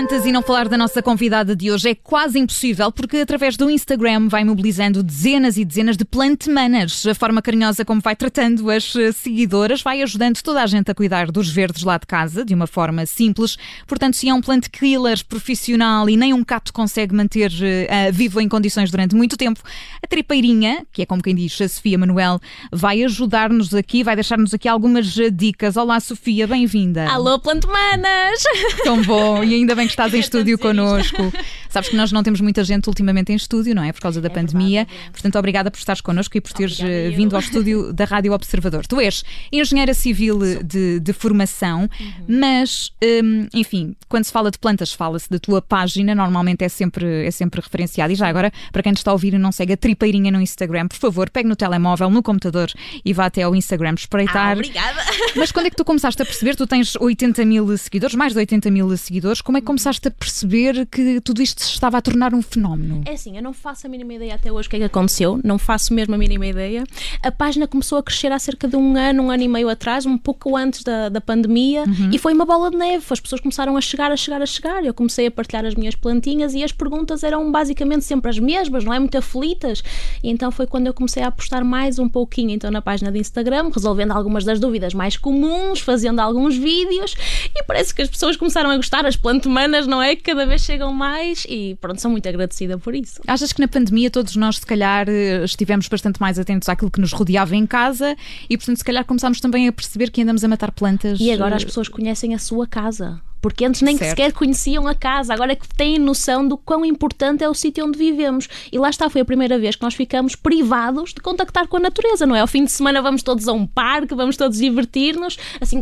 plantas e não falar da nossa convidada de hoje é quase impossível, porque através do Instagram vai mobilizando dezenas e dezenas de plantemanas. A forma carinhosa como vai tratando as eh, seguidoras vai ajudando toda a gente a cuidar dos verdes lá de casa, de uma forma simples. Portanto, se é um plant killer profissional e nem um cato consegue manter uh, vivo em condições durante muito tempo, a tripeirinha, que é como quem diz a Sofia Manuel, vai ajudar-nos aqui, vai deixar-nos aqui algumas eh, dicas. Olá, Sofia, bem-vinda. Alô, plantemanas! Tão bom, e ainda bem que estás em estúdio connosco. Sabes que nós não temos muita gente ultimamente em estúdio, não é? Por causa da é pandemia. Verdade, é Portanto, obrigada por estares connosco e por teres obrigada, vindo ao estúdio da Rádio Observador. Tu és engenheira civil de, de formação, uhum. mas, hum, enfim, quando se fala de plantas, fala-se da tua página, normalmente é sempre, é sempre referenciada. E já agora, para quem nos está a ouvir e não segue a tripeirinha no Instagram, por favor, pegue no telemóvel, no computador e vá até ao Instagram espreitar. Ah, obrigada! Mas quando é que tu começaste a perceber? Tu tens 80 mil seguidores, mais de 80 mil seguidores, como é que começaste a perceber que tudo isto se estava a tornar um fenómeno? É assim, eu não faço a mínima ideia até hoje o que é que aconteceu, não faço mesmo a mínima ideia. A página começou a crescer há cerca de um ano, um ano e meio atrás, um pouco antes da, da pandemia, uhum. e foi uma bola de neve. As pessoas começaram a chegar, a chegar, a chegar. Eu comecei a partilhar as minhas plantinhas e as perguntas eram basicamente sempre as mesmas, não é? Muito aflitas. E então foi quando eu comecei a apostar mais um pouquinho então na página de Instagram, resolvendo algumas das dúvidas mais comuns, fazendo alguns vídeos, e parece que as pessoas começaram a gostar, as plantomanas, não é? Que cada vez chegam mais e pronto, sou muito agradecida por isso. Achas que na pandemia todos nós, se calhar, eh, estivemos bastante mais atentos àquilo que nos rodeava em casa e, portanto, se calhar começámos também a perceber que andamos a matar plantas. E agora as eh, pessoas conhecem a sua casa porque antes nem sequer conheciam a casa, agora é que têm noção do quão importante é o sítio onde vivemos. E lá está, foi a primeira vez que nós ficamos privados de contactar com a natureza, não é? Ao fim de semana vamos todos a um parque, vamos todos divertir-nos, assim,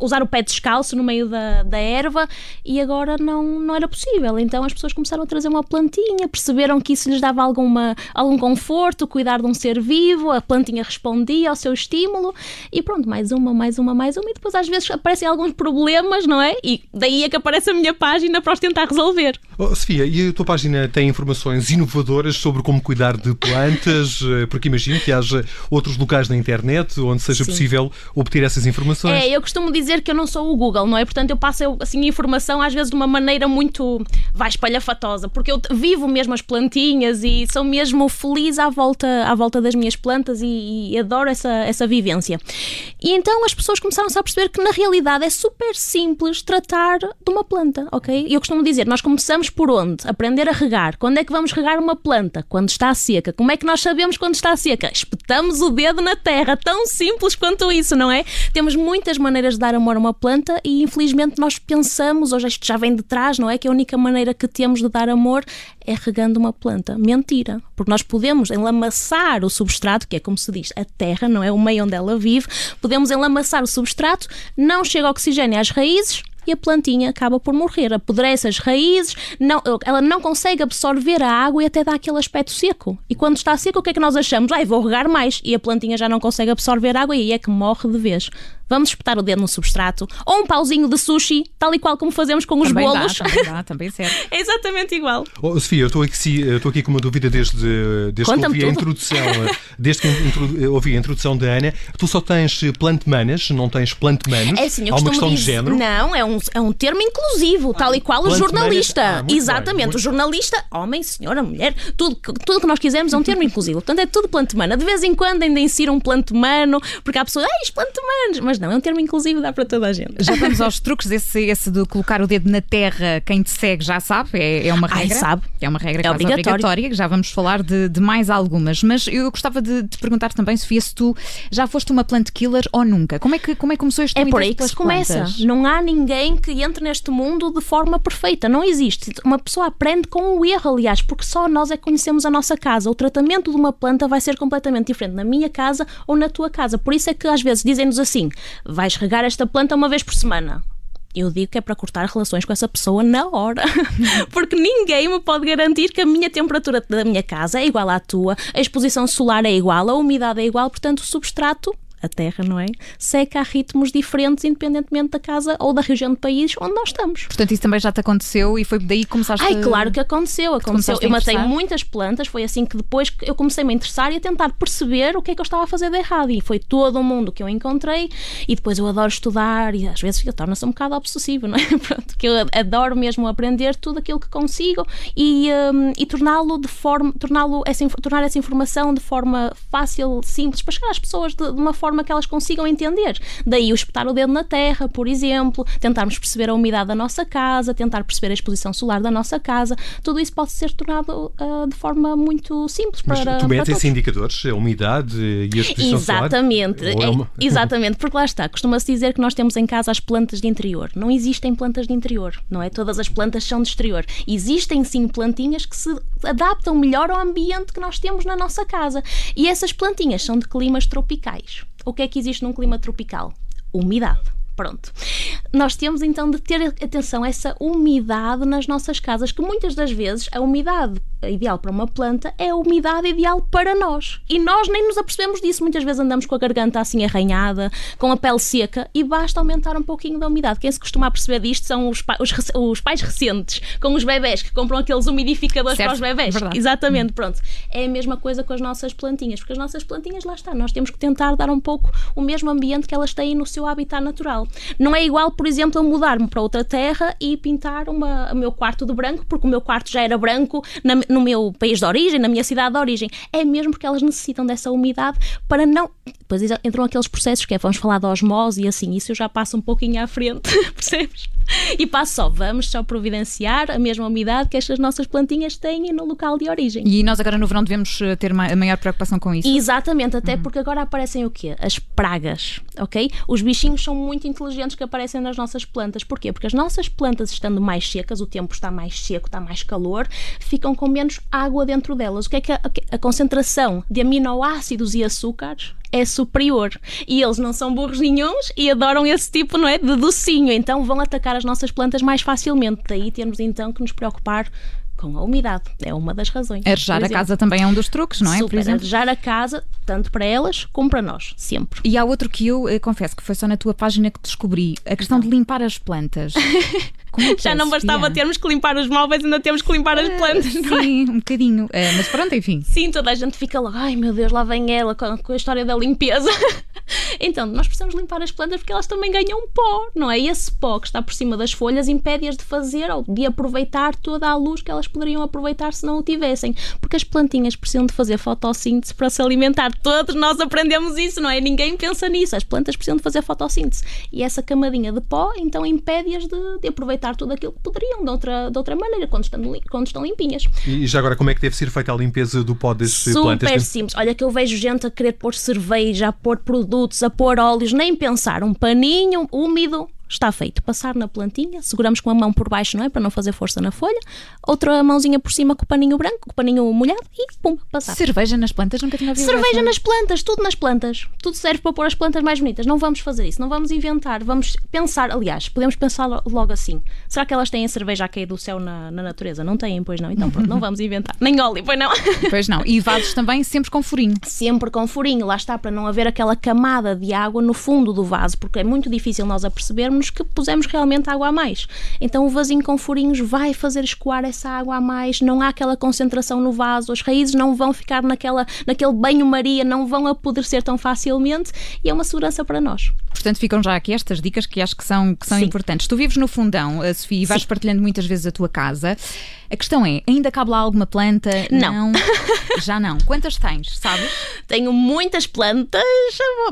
usar o pé descalço no meio da, da erva, e agora não, não era possível. Então as pessoas começaram a trazer uma plantinha, perceberam que isso lhes dava alguma, algum conforto, cuidar de um ser vivo, a plantinha respondia ao seu estímulo, e pronto, mais uma, mais uma, mais uma, e depois às vezes aparecem alguns problemas, não é? E daí é que aparece a minha página para os tentar resolver. Oh, Sofia, e a tua página tem informações inovadoras sobre como cuidar de plantas? Eh, porque imagino que haja outros locais na internet onde seja Sim. possível obter essas informações. É, eu costumo dizer que eu não sou o Google, não é? Portanto, eu passo assim, informação às vezes de uma maneira muito vai espalhafatosa, porque eu vivo mesmo as plantinhas e sou mesmo feliz à volta, à volta das minhas plantas e, e adoro essa, essa vivência. E então as pessoas começaram-se a perceber que na realidade é super simples tratar de uma planta, ok? Eu costumo dizer, nós começamos por onde? Aprender a regar. Quando é que vamos regar uma planta? Quando está seca. Como é que nós sabemos quando está seca? Espetamos o dedo na terra. Tão simples quanto isso, não é? Temos muitas maneiras de dar amor a uma planta e infelizmente nós pensamos, hoje isto já vem de trás, não é? Que a única maneira que temos de dar amor é regando uma planta. Mentira. Porque nós podemos enlamaçar o substrato, que é como se diz, a terra, não é? O meio onde ela vive. Podemos enlamaçar o substrato, não chega oxigênio às raízes, e a plantinha acaba por morrer. Apodrece as raízes, não, ela não consegue absorver a água e até dá aquele aspecto seco. E quando está seco, o que é que nós achamos? Ai, vou regar mais. E a plantinha já não consegue absorver água e aí é que morre de vez vamos espetar o dedo no substrato, ou um pauzinho de sushi, tal e qual como fazemos com os também bolos. Dá, também dá, também serve. é exatamente igual. Oh, Sofia, eu estou aqui, estou aqui com uma dúvida desde, desde que ouvi a introdução, desde que ouvi a introdução da Ana. Tu só tens plantemanas, não tens plantemanos? É assim, eu Há uma questão dizer, de género? Não, é um, é um termo inclusivo, tal e qual o jornalista. Ah, Exatamente, bem, o jornalista, homem, senhora, mulher, tudo, tudo que nós quisermos é um termo inclusivo. Portanto, é tudo plantemana. De vez em quando ainda insira um plantemano, porque há pessoas, ai, plantemanos, mas não, é um termo inclusivo dá para toda a gente. Já vamos aos truques. Esse, esse de colocar o dedo na terra, quem te segue já sabe, é, é uma regra. Ai, sabe. É uma regra é obrigatória. Já vamos falar de, de, mais algumas. Mas eu gostava de te perguntar também, Sofia, se tu já foste uma plant killer ou nunca. Como é que, como é que começou este É por aí que se começa. Não há ninguém que entre neste mundo de forma perfeita. Não existe. Uma pessoa aprende com o erro, aliás, porque só nós é que conhecemos a nossa casa. O tratamento de uma planta vai ser completamente diferente na minha casa ou na tua casa. Por isso é que às vezes dizem-nos assim: vais regar esta planta uma vez por semana. Eu digo que é para cortar relações com essa pessoa na hora. Porque ninguém me pode garantir que a minha temperatura da minha casa é igual à tua, a exposição solar é igual, a umidade é igual, portanto o substrato a terra, não é? Seca a ritmos diferentes, independentemente da casa ou da região do país onde nós estamos. Portanto, isso também já te aconteceu e foi daí que começaste Ai, claro que aconteceu. aconteceu. Eu matei muitas plantas, foi assim que depois eu comecei a me interessar e a tentar perceber o que é que eu estava a fazer de errado. E foi todo o mundo que eu encontrei. E depois eu adoro estudar e às vezes torna-se um bocado obsessivo, não é? Pronto, que eu adoro mesmo aprender tudo aquilo que consigo e, um, e torná-lo de forma, torná-lo essa, tornar essa informação de forma fácil, simples, para chegar às pessoas de, de uma forma que elas consigam entender. Daí o espetar o dedo na terra, por exemplo, tentarmos perceber a umidade da nossa casa, tentar perceber a exposição solar da nossa casa, tudo isso pode ser tornado uh, de forma muito simples Mas para. Tu metes indicadores, a umidade e a exposição exatamente, solar? É, uma... exatamente, porque lá está, costuma-se dizer que nós temos em casa as plantas de interior. Não existem plantas de interior, não é? Todas as plantas são de exterior. Existem sim plantinhas que se adaptam melhor ao ambiente que nós temos na nossa casa. E essas plantinhas são de climas tropicais. O que é que existe num clima tropical? Umidade. Pronto. Nós temos então de ter atenção a essa umidade nas nossas casas, que muitas das vezes a umidade ideal para uma planta é a umidade ideal para nós. E nós nem nos apercebemos disso. Muitas vezes andamos com a garganta assim arranhada, com a pele seca e basta aumentar um pouquinho da umidade. Quem se costuma a perceber disto são os, pa os, os, pais recentes, com os bebés que compram aqueles umidificadores certo. para os bebés. Verdade. Exatamente, pronto. É a mesma coisa com as nossas plantinhas, porque as nossas plantinhas lá está. Nós temos que tentar dar um pouco o mesmo ambiente que elas têm no seu habitat natural. Não é igual, por exemplo, eu mudar-me para outra terra e pintar uma, o meu quarto de branco, porque o meu quarto já era branco na, no meu país de origem, na minha cidade de origem. É mesmo porque elas necessitam dessa umidade para não. Depois entram aqueles processos que é, vamos falar de osmose e assim, isso eu já passo um pouquinho à frente, percebes? E passo só, vamos só providenciar a mesma umidade que estas nossas plantinhas têm no local de origem. E nós agora no verão devemos eh, ter a maior preocupação com isso? Exatamente, até uhum. porque agora aparecem o quê? As pragas, ok? Os bichinhos são muito inteligentes que aparecem nas nossas plantas. Porquê? Porque as nossas plantas estando mais secas, o tempo está mais seco, está mais calor, ficam com menos água dentro delas. O que é que a, a concentração de aminoácidos e açúcares é superior. E eles não são burros nenhums e adoram esse tipo não é, de docinho, então vão atacar as nossas plantas mais facilmente. Daí temos então que nos preocupar com a umidade. É uma das razões. Arejar a casa também é um dos truques, não é? Super, Por exemplo. arejar a casa, tanto para elas como para nós, sempre. E há outro que eu, eu eh, confesso que foi só na tua página que descobri, a questão de limpar as plantas. É Já é, não bastava Sofia? termos que limpar os móveis, ainda temos que limpar as ah, plantas. Uh, sim, é? um bocadinho. Uh, mas pronto, enfim. Sim, toda a gente fica lá, ai meu Deus, lá vem ela com, com a história da limpeza. então, nós precisamos limpar as plantas porque elas também ganham pó, não é? E esse pó que está por cima das folhas impede-as de fazer ou de aproveitar toda a luz que elas poderiam aproveitar se não o tivessem. Porque as plantinhas precisam de fazer fotossíntese para se alimentar. Todos nós aprendemos isso, não é? Ninguém pensa nisso. As plantas precisam de fazer fotossíntese. E essa camadinha de pó, então, impede-as de, de aproveitar tudo aquilo que poderiam de outra, de outra maneira, quando estão, quando estão limpinhas. E já agora, como é que deve ser feita a limpeza do pó desses Super plantas? Super simples. Olha que eu vejo gente a querer pôr cerveja, a pôr produtos, a pôr óleos, nem pensar. Um paninho úmido, está feito. Passar na plantinha, seguramos com a mão por baixo, não é? Para não fazer força na folha. Outra mãozinha por cima com o paninho branco, com o paninho molhado e pum, passar. Cerveja nas plantas? Nunca tinha ouvido Cerveja nas plantas, tudo nas plantas. Tudo serve para pôr as plantas mais bonitas. Não vamos fazer isso, não vamos inventar. Vamos pensar, aliás, podemos pensar logo assim. Será que elas têm cerveja a cair do céu na, na natureza? Não têm, pois não. Então pronto, não vamos inventar. Nem óleo, pois não. Pois não. E vasos também sempre com furinho. Sempre com furinho. Lá está, para não haver aquela camada de água no fundo do vaso, porque é muito difícil nós apercebermos que pusemos realmente água a mais. Então o vasinho com furinhos vai fazer escoar essa água a mais, não há aquela concentração no vaso, as raízes não vão ficar naquela, naquele banho-maria, não vão apodrecer tão facilmente e é uma segurança para nós. Portanto, ficam já aqui estas dicas que acho que são, que são importantes. Tu vives no fundão, a Sofia, e vais Sim. partilhando muitas vezes a tua casa. A questão é, ainda cabe lá alguma planta? Não. não. Já não. Quantas tens, sabes? Tenho muitas plantas.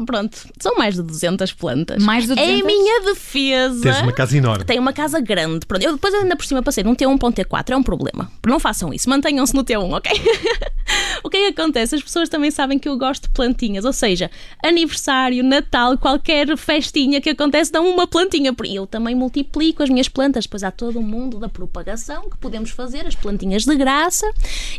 Pronto, são mais de 200 plantas. Mais de 200? É a minha defesa. Tens uma casa enorme. Tenho uma casa grande. Pronto, eu depois ainda por cima passei de um T1 para um T4. É um problema. Não façam isso. Mantenham-se no T1, ok? o que é que acontece? As pessoas também sabem que eu gosto de plantinhas. Ou seja, aniversário, Natal, qualquer festinha que acontece, dão uma plantinha. E eu também multiplico as minhas plantas. Depois há todo o mundo da propagação que podemos fazer, as plantinhas de graça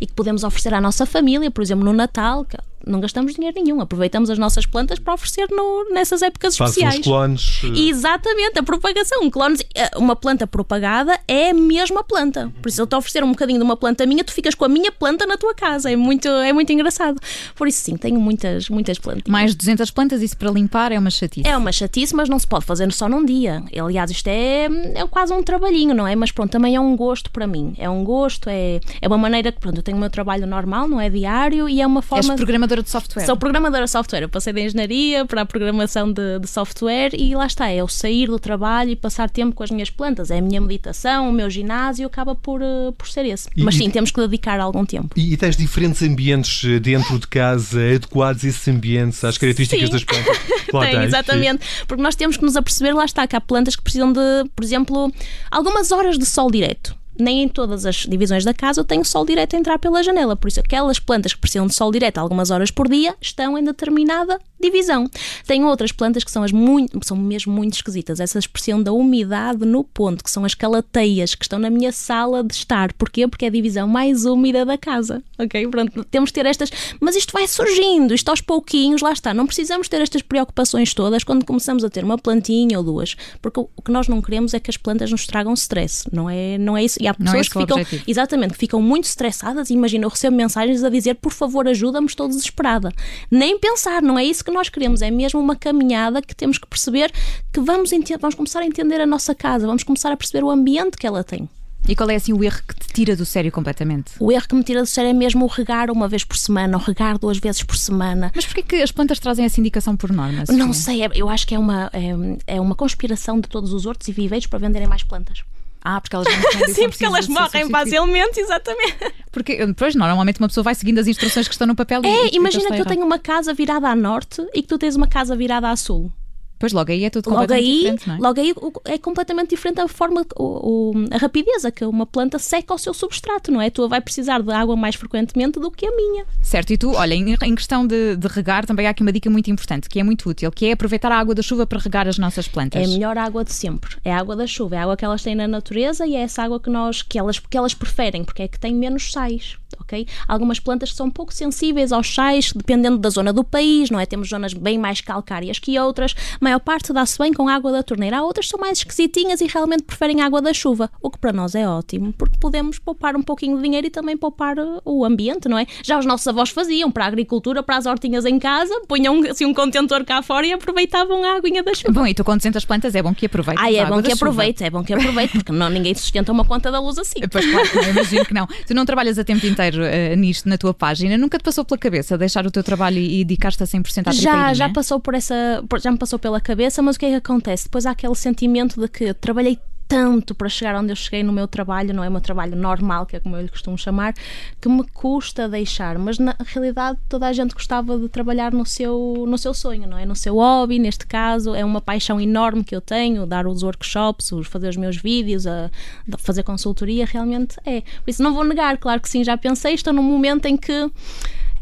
e que podemos oferecer à nossa família, por exemplo, no Natal, que não gastamos dinheiro nenhum. Aproveitamos as nossas plantas para oferecer no, nessas épocas Faz especiais. Os clones. Eh, Exatamente, a propagação. Clones, eh, uma planta propagada é a mesma planta. Por isso, eu te oferecer um bocadinho de uma planta minha, tu ficas com a minha planta na tua casa. É muito, é muito engraçado. Por isso, sim, tenho muitas, muitas plantas. Mais de 200 plantas, isso para limpar é uma chatice. É uma chatice, mas não se pode fazer só num dia. Aliás, isto é, é quase um trabalhinho, não é? Mas pronto, também é um gosto para mim. É um gosto, é, é uma maneira que, pronto, eu tenho o meu trabalho normal, não é diário, e é uma forma. És programadora de software. Sou programadora de software. Eu passei da engenharia para a programação de, de software e lá está. É o sair do trabalho e passar tempo com as minhas plantas. É a minha meditação, o meu ginásio, acaba por, uh, por ser esse. E, Mas sim, temos que dedicar algum tempo. E, e tens diferentes ambientes eh, dentro de casa, adequados esses ambientes às características Sim. das plantas? Claro, Tem, tens, exatamente. Porque nós temos que nos aperceber, lá está, que há plantas que precisam de, por exemplo, algumas horas de sol direto. Nem em todas as divisões da casa tenho sol direto a entrar pela janela. Por isso, aquelas plantas que precisam de sol direto algumas horas por dia estão em determinada divisão. Tem outras plantas que são, as muito, são mesmo muito esquisitas. Essas precisam da umidade no ponto, que são as calateias, que estão na minha sala de estar. Porquê? Porque é a divisão mais úmida da casa. Ok? Pronto, temos que ter estas. Mas isto vai surgindo, isto aos pouquinhos, lá está. Não precisamos ter estas preocupações todas quando começamos a ter uma plantinha ou duas. Porque o que nós não queremos é que as plantas nos tragam stress. Não é, não é isso. E há é pessoas esse que ficam. objetivo. Exatamente, que ficam muito estressadas. Imagina, eu recebo mensagens a dizer, por favor, ajuda-me, estou desesperada. Nem pensar, não é isso que nós queremos. É mesmo uma caminhada que temos que perceber que vamos, vamos começar a entender a nossa casa, vamos começar a perceber o ambiente que ela tem. E qual é assim o erro que te tira do sério completamente? O erro que me tira do sério é mesmo o regar uma vez por semana, ou regar duas vezes por semana. Mas porquê que as plantas trazem essa indicação por norma? Não sei, é- eu acho que é uma, é, é uma conspiração de todos os hortos e viveiros para venderem mais plantas. Ah, porque elas Sim, porque elas morrem facilmente, exatamente. Porque, depois, normalmente uma pessoa vai seguindo as instruções que estão no papel É, e imagina que eu errado. tenho uma casa virada a norte e que tu tens uma casa virada a sul. Pois logo aí é tudo Logo completamente aí, diferente, não é? logo aí é completamente diferente a forma, o, o- a rapidez a que uma planta seca o seu substrato, não é? A tua vai precisar de água mais frequentemente do que a minha. Certo, e tu, olha, em, em questão de, de regar, também há aqui uma dica muito importante, que é muito útil, que é aproveitar a água da chuva para regar as nossas plantas. É a melhor água de sempre. É a água da chuva, é a água que elas têm na natureza e é essa água que nós que elas, que elas preferem, porque é que tem menos sais. Ok? Algumas plantas que são pouco sensíveis aos sais, dependendo da zona do país, não é? Temos zonas bem mais calcárias que outras. A maior parte dá-se bem com água da torneira. Há outras que são mais esquisitinhas e realmente preferem água da chuva, o que para nós é ótimo, porque podemos poupar um pouquinho de dinheiro e também poupar uh, o ambiente, não é? Já os nossos avós faziam para a agricultura, para as hortinhas em casa, punham assim um contentor cá fora e aproveitavam a aguinha da chuva. Bom, e tu com 200 plantas é bom que aproveites Ai, a é água bom que chuva. aproveite, é bom que aproveite, porque não, ninguém sustenta uma conta da luz assim. Pois claro, imagino que não. Tu não trabalhas a tempo inteiro eh, nisto na tua página, nunca te passou pela cabeça deixar o teu trabalho e, e dedicar-te a 100% à Já, tripeirinha? já passou por essa, já me passou pela cabeça, mas o que é que acontece? Depois há aquele sentimento de que trabalhei tanto para chegar onde eu cheguei no meu trabalho, não é o meu trabalho normal, que é como eu lhe costumo chamar, que me custa deixar, mas na realidade toda a gente gostava de trabalhar no seu, no seu sonho, não é? No seu hobby, neste caso, é uma paixão enorme que eu tenho, dar os workshops, os, fazer os meus vídeos, a, a fazer consultoria, realmente é. Por isso não vou negar, claro que sim, já pensei, estou num momento em que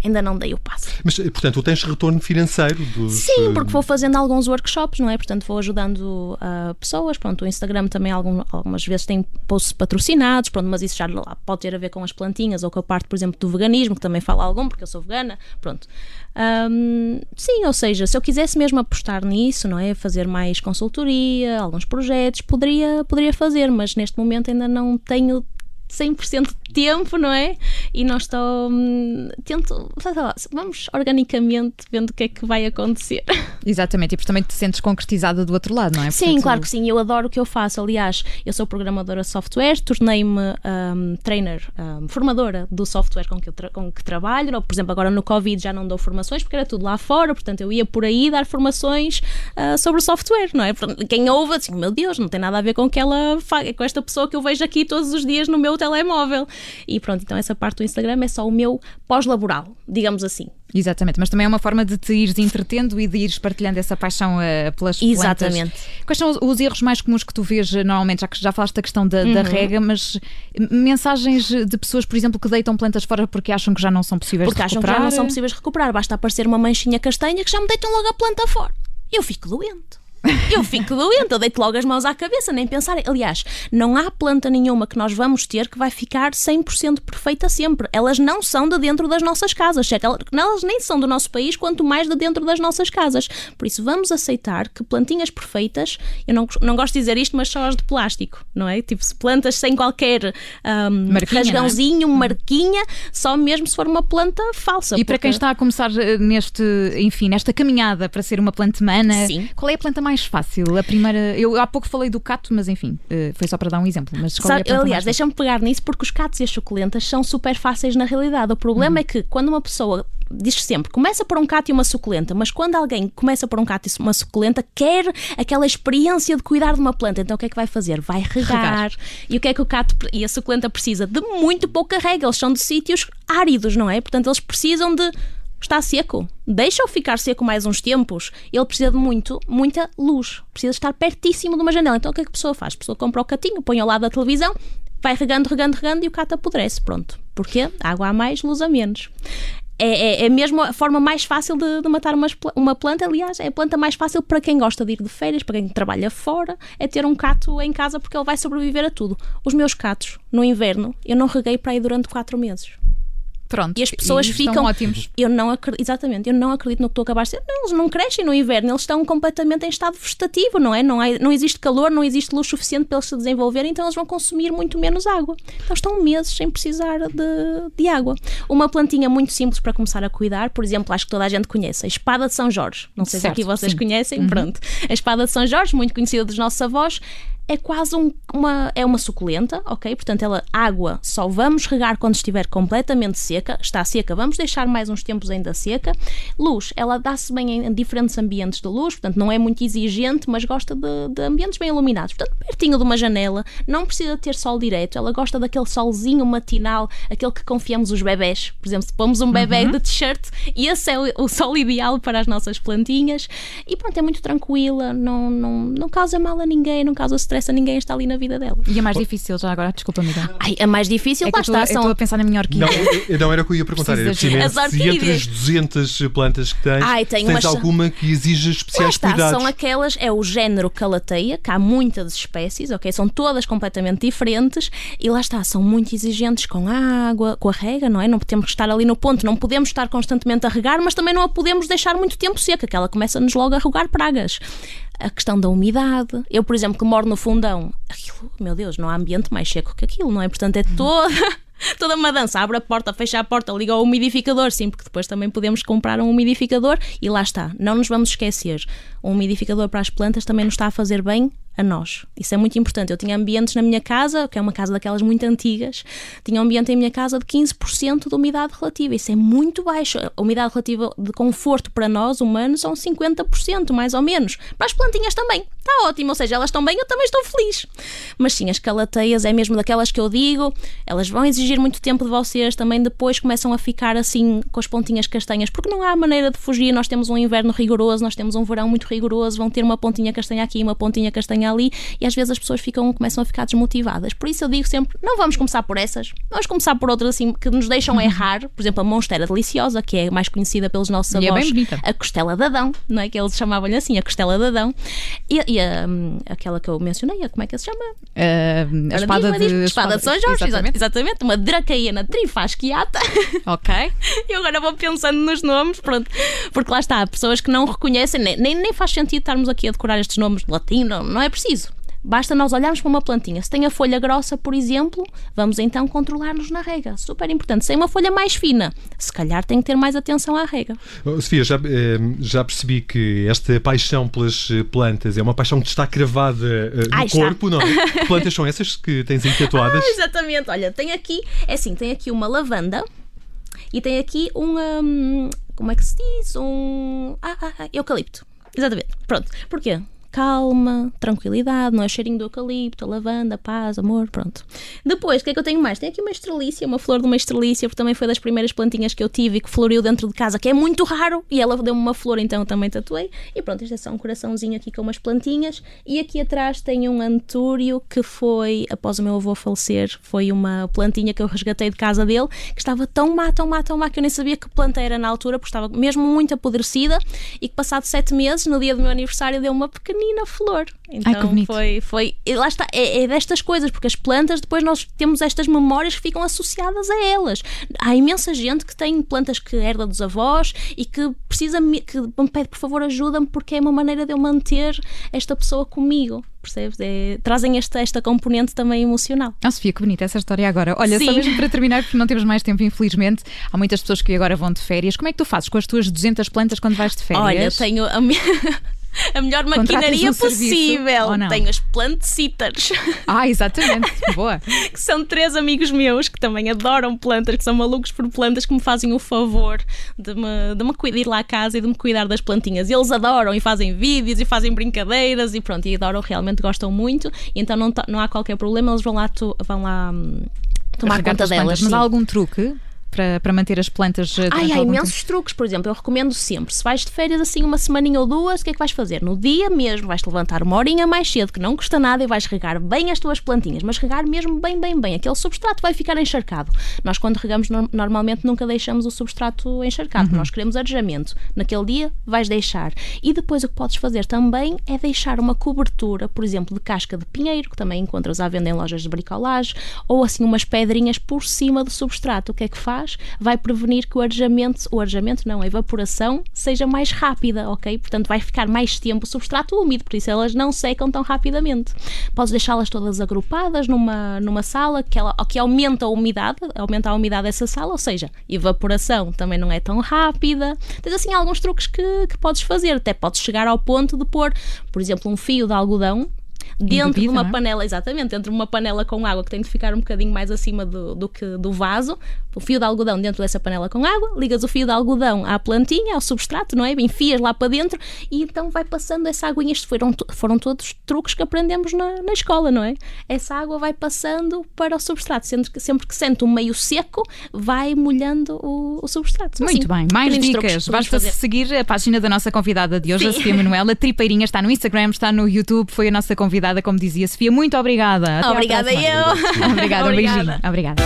ainda não dei o passo. Mas, portanto, tu tens retorno financeiro dos. Sim, eh, porque vou fazendo alguns workshops, não é? Portanto, vou ajudando ah, pessoas. Pronto, o Instagram também algum- algumas vezes tem posts patrocinados, pronto, mas isso já pode ter a ver com as plantinhas ou com a parte, por exemplo, do veganismo, que também falo algum, porque eu sou vegana. Pronto. Ahm, sim, ou seja, se eu quisesse mesmo apostar nisso, não é? Fazer mais consultoria, alguns projetos, poderia, poderia fazer, mas neste momento ainda não tenho 100% de tempo, não é? E não estou. hum, Tento. sei lá, vamos organicamente vendo o que é que vai acontecer. Exatamente, e também te sentes concretizada do outro lado, não é? Sim, Portanto, claro que sim, eu adoro o que eu faço. Aliás, eu sou programadora de software, tornei-me hum, trainer, hum, formadora do software com que, eu com que trabalho. Ou, Por exemplo, agora no Covid já não dou formações porque era tudo lá fora, portanto eu ia por aí dar formações ah, sobre o software, não é? Portanto, Quem ouve, assim, meu Deus, não tem nada a ver com aquela com esta pessoa que eu vejo aqui todos os dias no meu telemóvel. E pronto, então essa parte do Instagram é só o meu pós-laboral, digamos assim. Exatamente, mas também é uma forma de te ires entretendo e de ires partilhando essa paixão eh, pelas Exatamente. plantas. Quais são os, os erros mais comuns que tu vês eh, normalmente, já que já falaste da questão da, da Uhum. rega, mas eh, mensagens de pessoas, por exemplo, que deitam plantas fora porque acham que já não são possíveis Porque de acham que recuperar? já não são possíveis recuperar. Basta aparecer uma manchinha castanha que já me deitam logo a planta fora. Eu fico doente. Eu fico doente, eu deito logo as mãos à cabeça, nem pensar. Aliás, não há planta nenhuma que nós vamos ter que vai ficar 100% perfeita sempre. Elas não são de dentro das nossas casas, certo? Elas nem são do nosso país, quanto mais de dentro das nossas casas. Por isso, vamos aceitar que plantinhas perfeitas, eu não, não gosto de dizer isto, mas só as de plástico, não é? Tipo, plantas sem qualquer um, rasgãozinho, é? marquinha, só mesmo se for uma planta falsa. E porque... para quem está a começar eh, neste, enfim, nesta caminhada para ser uma plantemana, Sim. qual é a planta mais fácil? A primeira, eu há pouco falei do cato, mas enfim, eh, foi só para dar um exemplo. Mas qual Sabe, é aliás, deixa-me pegar nisso porque os catos e as suculentas são super fáceis na realidade. O problema uhum. é que quando uma pessoa diz sempre, começa por um cato e uma suculenta, mas quando alguém começa por um cato e uma suculenta, quer aquela experiência de cuidar de uma planta, então o que é que vai fazer? Vai regar. regar. E o que é que o cato e a suculenta precisa? De muito pouca rega, eles são de sítios áridos, não é? Portanto, eles precisam de está seco, deixa-o ficar seco mais uns tempos. Ele precisa de muito, muita luz, precisa estar pertíssimo de uma janela. Então o que é que a pessoa faz? A pessoa compra o catinho, põe ao lado da televisão, vai regando, regando, regando e o cato apodrece. Pronto. Porquê? Água a mais, luz a menos é, é, é mesmo a forma mais fácil de, de matar uma, uma planta. Aliás, é a planta mais fácil para quem gosta de ir de férias, para quem trabalha fora, é ter um cato em casa porque ele vai sobreviver a tudo. Os meus catos, no inverno, eu não reguei para aí durante quatro meses. Pronto, e as pessoas e ficam. ótimos. Eu não acredito, exatamente, eu não acredito no que estou a acabar de dizer. Não, eles não crescem no inverno, eles estão completamente em estado vegetativo, não é? Não, é, não existe calor, não existe luz suficiente para eles se desenvolverem, então eles vão consumir muito menos água. Então estão meses sem precisar de, de água. Uma plantinha muito simples para começar a cuidar, por exemplo, acho que toda a gente conhece, a espada de São Jorge. Não sei certo, se aqui vocês sim. conhecem, uhum. pronto. A espada de São Jorge, muito conhecida dos nossos avós, é quase um, uma é uma suculenta, ok? Portanto, ela água só vamos regar quando estiver completamente seca. Está seca, vamos deixar mais uns tempos ainda seca. Luz, ela dá-se bem em diferentes ambientes de luz, portanto, não é muito exigente, mas gosta de, de, ambientes bem iluminados. Portanto, pertinho de uma janela, não precisa ter sol direto. Ela gosta daquele solzinho matinal, aquele que confiamos os bebés. Por exemplo, se pomos um bebê uhum. de t-shirt, esse é o, o sol ideal para as nossas plantinhas. E pronto, é muito tranquila, não, não, não causa mal a ninguém, não causa stress interessa ninguém está ali na vida dela. E a mais difícil, já agora, desculpa, amiga. Ai, a mais difícil, é lá está. Estou a pensar na minha orquídea. Não, não era o que eu ia perguntar. Era se entre as 200 plantas que tens, Ai, tens uma... alguma que exija especiais está, cuidados? São aquelas, é o género calateia, que há muitas espécies, ok? São todas completamente diferentes e lá está, são muito exigentes com a água, com a rega, não é? Não podemos estar ali no ponto, não podemos estar constantemente a regar, mas também não a podemos deixar muito tempo seca, que ela começa-nos logo a rogar pragas a questão da umidade. Eu, por exemplo, que moro no fundão, aquilo, meu Deus, não há ambiente mais seco que aquilo, não é? Portanto, é toda. toda uma dança, abre a porta, fecha a porta, liga o umidificador, sim, porque depois também podemos comprar um umidificador e lá está. Não nos vamos esquecer, um umidificador para as plantas também nos está a fazer bem a nós. Isso é muito importante. Eu tinha ambientes na minha casa, que é uma casa daquelas muito antigas, tinha um ambiente em minha casa de 15% de umidade relativa. Isso é muito baixo. A umidade relativa de conforto para nós, humanos, são 50%, mais ou menos. Para as plantinhas também. Está ótimo. Ou seja, elas estão bem, eu também estou feliz. Mas sim, as calateias é mesmo daquelas que eu digo, elas vão exigir muito tempo de vocês, também depois começam a ficar assim com as pontinhas castanhas, porque não há maneira de fugir. Nós temos um inverno rigoroso, nós temos um verão muito rigoroso, vão ter uma pontinha castanha aqui, uma pontinha castanha ali e às vezes as pessoas ficam, começam a ficar desmotivadas. Por isso eu digo sempre: não vamos começar por essas, vamos começar por outras assim que nos deixam uhum. errar. Por exemplo, a Monstera Deliciosa, que é mais conhecida pelos nossos e é avós, é a Costela de Adão, não é? Que eles chamavam-lhe assim, a Costela de Adão. E, e a, hum, aquela que eu mencionei, como é que se chama? Uh, a espada, de, espada, espada de São Jorge, exatamente, exatamente uma dracaena trifasquiata. Ok. e agora vou pensando nos nomes, pronto, porque lá está, pessoas que não reconhecem, nem, nem, nem faz sentido estarmos aqui a decorar estes nomes de latim, não, não é preciso. Basta nós olharmos para uma plantinha. Se tem a folha grossa, por exemplo, vamos então controlar-nos na rega. Super importante. Se tem uma folha mais fina, se calhar tem que ter mais atenção à rega. Oh, Sofia, já, eh, já percebi que esta paixão pelas eh, plantas é uma paixão que está cravada eh, no corpo, não é? Que plantas são essas que tens aí tatuadas? Ah, exatamente. Olha, tem aqui, é assim, tem aqui uma lavanda e tem aqui um, um como é que se diz? Um ah, ah, ah, eucalipto. Exatamente. Pronto. Porquê? Calma, tranquilidade, não é cheirinho do eucalipto, a lavanda, paz, amor, pronto. Depois, o que é que eu tenho mais? Tenho aqui uma estrelícia, uma flor de uma estrelícia, porque também foi das primeiras plantinhas que eu tive e que floriu dentro de casa, que é muito raro, e ela deu-me uma flor, então eu também tatuei. E pronto, este é só um coraçãozinho aqui com umas plantinhas. E aqui atrás tem um antúrio que foi, após o meu avô falecer, foi uma plantinha que eu resgatei de casa dele, que estava tão má, tão má, tão má, que eu nem sabia que planta era na altura, porque estava mesmo muito apodrecida, e que passado sete meses, no dia do meu aniversário, deu uma pequenina pequenina flor. Então Ai, que bonito. foi, foi. E lá está, é, é destas coisas, porque as plantas depois nós temos estas memórias que ficam associadas a elas. Há imensa gente que tem plantas que herda dos avós e que precisa que me pede, por favor, ajuda-me, porque é uma maneira de eu manter esta pessoa comigo. Percebes? É- trazem esta, esta componente também emocional. Oh, Sofia, que bonita essa história agora. Olha, só Sim. mesmo para terminar, porque não temos mais tempo, infelizmente. Há muitas pessoas que agora vão de férias. Como é que tu fazes com as tuas 200 plantas quando vais de férias? Olha, eu tenho a, minha- a melhor Contratas maquinaria um serviço, possível. não? Tenho as plant sitters. Ah, exatamente. Boa. que são três amigos meus que também adoram plantas, que são malucos por plantas, que me fazem o favor de me, de me cuidar, ir lá à casa e de me cuidar das plantinhas. E eles adoram e fazem vídeos e fazem brincadeiras e pronto, e adoram, realmente gostam muito, e então não, não há qualquer problema, eles vão lá, tu- vão lá hum, tomar Regar conta as plantas. delas. Mas há algum truque para, para manter as plantas eh, Ai, há imensos truques, por exemplo, eu recomendo sempre, se vais de férias assim uma semaninha ou duas, o que é que vais fazer? No dia mesmo vais-te levantar uma horinha mais cedo, que não custa nada, e vais regar bem as tuas plantinhas, mas regar mesmo bem, bem, bem. Aquele substrato vai ficar encharcado. Nós quando regamos nor- normalmente nunca deixamos o substrato encharcado, nós queremos arejamento. Naquele dia vais deixar. E depois o que podes fazer também é deixar uma cobertura, por exemplo, de casca de pinheiro, que também encontras à venda em lojas de bricolagem, ou assim umas pedrinhas por cima do substrato. O que é que faz? Vai prevenir que o arejamento, o arejamento não, a evaporação seja mais rápida, ok? Portanto, vai ficar mais tempo o substrato úmido, por isso elas não secam tão rapidamente. Podes deixá-las todas agrupadas numa, numa sala que, ela, que aumenta a umidade, aumenta a umidade dessa sala, ou seja, evaporação também não é tão rápida. Tens assim alguns truques que, que podes fazer, até podes chegar ao ponto de pôr, por exemplo, um fio de algodão dentro de uma é? panela, exatamente, dentro de uma panela com água que tem de ficar um bocadinho mais acima do, do que do vaso, o fio de algodão dentro dessa panela com água, ligas o fio de algodão à plantinha, ao substrato, não é? Enfias lá para dentro e então vai passando essa aguinha. Isto foram, foram todos truques que aprendemos na, na escola, não é? Essa água vai passando para o substrato, sempre que, sempre que sente um meio seco, vai molhando o, o substrato. Muito Assim, bem, mais dicas. Basta seguir a página da nossa convidada de hoje, a Sim. Sofia Manuela. Tripeirinha está no Instagram, está no YouTube, foi a nossa convidada, como dizia Sofia. Muito obrigada. Até Obrigada eu. Obrigada, um Obrigada. beijinho. Obrigada.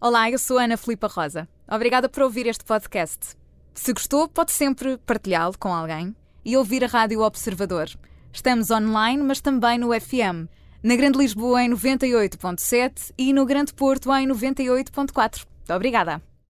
Olá, eu sou a Ana Filipa Rosa. Obrigada por ouvir este podcast. Se gostou, pode sempre partilhá-lo com alguém e ouvir a Rádio Observador. Estamos online, mas também no FM. Na Grande Lisboa em 98.7 e no Grande Porto em 98.4. Obrigada.